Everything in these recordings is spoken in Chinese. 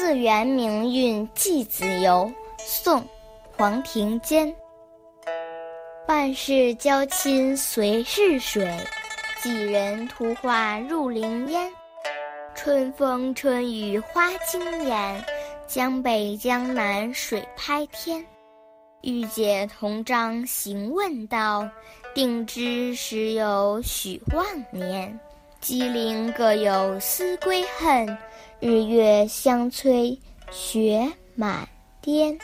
次元明运寄子游，宋·黄庭坚。半世交亲随逝水，几人图画入林烟。春风春雨花惊艳，江北江南水拍天。欲解同章行问道，定知时有许望年。鸡零各有思归恨，日月相催雪满天。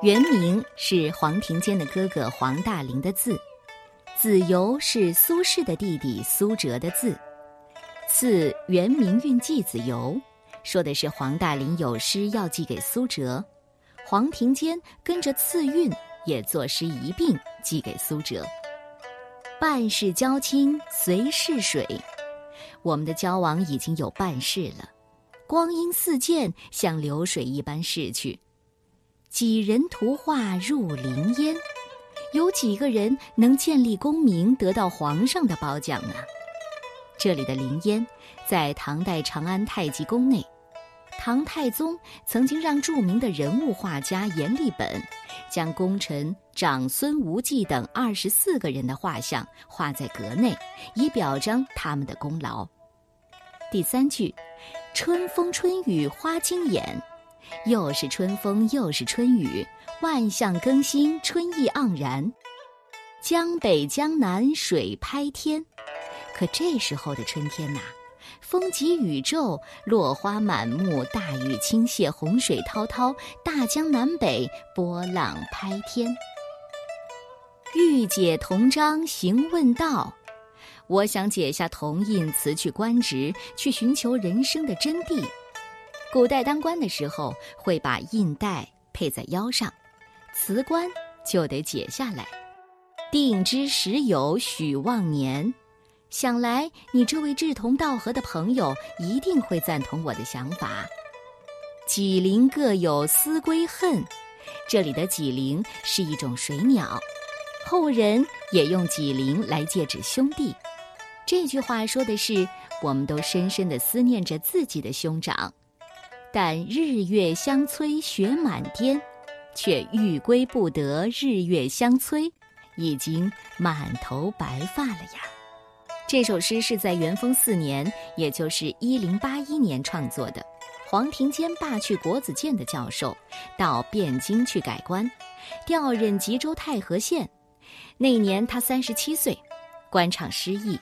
原名是黄庭坚的哥哥黄大林的字，子由是苏轼的弟弟苏辙的字。赐原名运寄子由，说的是黄大林有诗要寄给苏辙。黄庭坚跟着赐韵，也作诗一并寄给苏辙。半世交亲随逝水，我们的交往已经有半世了，光阴似箭，像流水一般逝去。几人图画入林烟，有几个人能建立功名，得到皇上的褒奖呢？这里的林烟，在唐代长安太极宫内。唐太宗曾经让著名的人物画家阎立本，将功臣长孙无忌等二十四个人的画像画在阁内，以表彰他们的功劳。第三句，春风春雨花惊眼，又是春风又是春雨，万象更新，春意盎然。江北江南水拍天，可这时候的春天呐。风急雨骤，落花满目，大雨倾泻，洪水滔滔，大江南北，波浪拍天。欲解同章行问道，我想解下铜印，辞去官职，去寻求人生的真谛。古代当官的时候，会把印带配在腰上，辞官就得解下来。定知时有许忘年。想来，你这位志同道合的朋友一定会赞同我的想法。几灵各有思归恨，这里的几灵是一种水鸟，后人也用几灵来借指兄弟。这句话说的是，我们都深深的思念着自己的兄长，但日月相催雪满天，却欲归不得，日月相催，已经满头白发了呀。这首诗是在元丰四年，也就是一零八一年创作的。黄庭坚罢去国子监的教授，到汴京去改官，调任吉州太和县。那年他三十七岁，官场失意。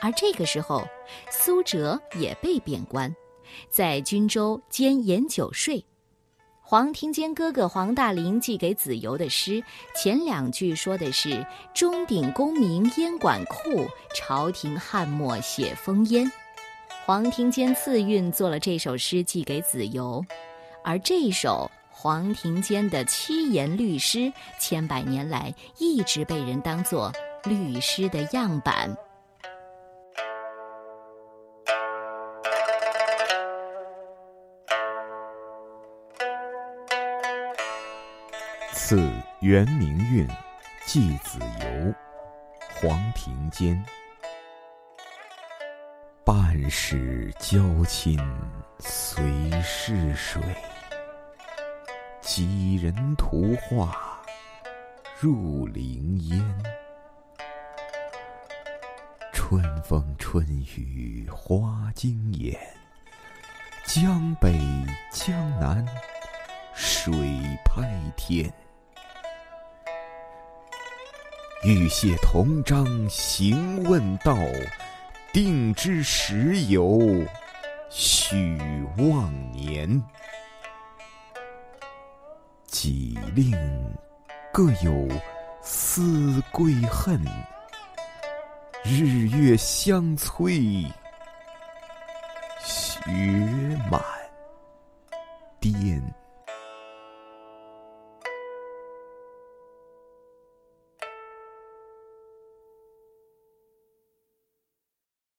而这个时候，苏辙也被贬官，在军州兼盐酒税。黄庭坚哥哥黄大林寄给子由的诗，前两句说的是“钟鼎功名烟馆库，朝廷翰墨写烽烟”。黄庭坚赐韵做了这首诗寄给子由，而这首黄庭坚的七言律诗，千百年来一直被人当作律诗的样板。自元明运，寄子由，黄庭坚。半世交亲随逝水，几人图画入林烟。春风春雨花惊眼，江北江南水拍天。欲谢同章行问道，定知时有许忘年。几令各有思归恨，日月相催雪满天。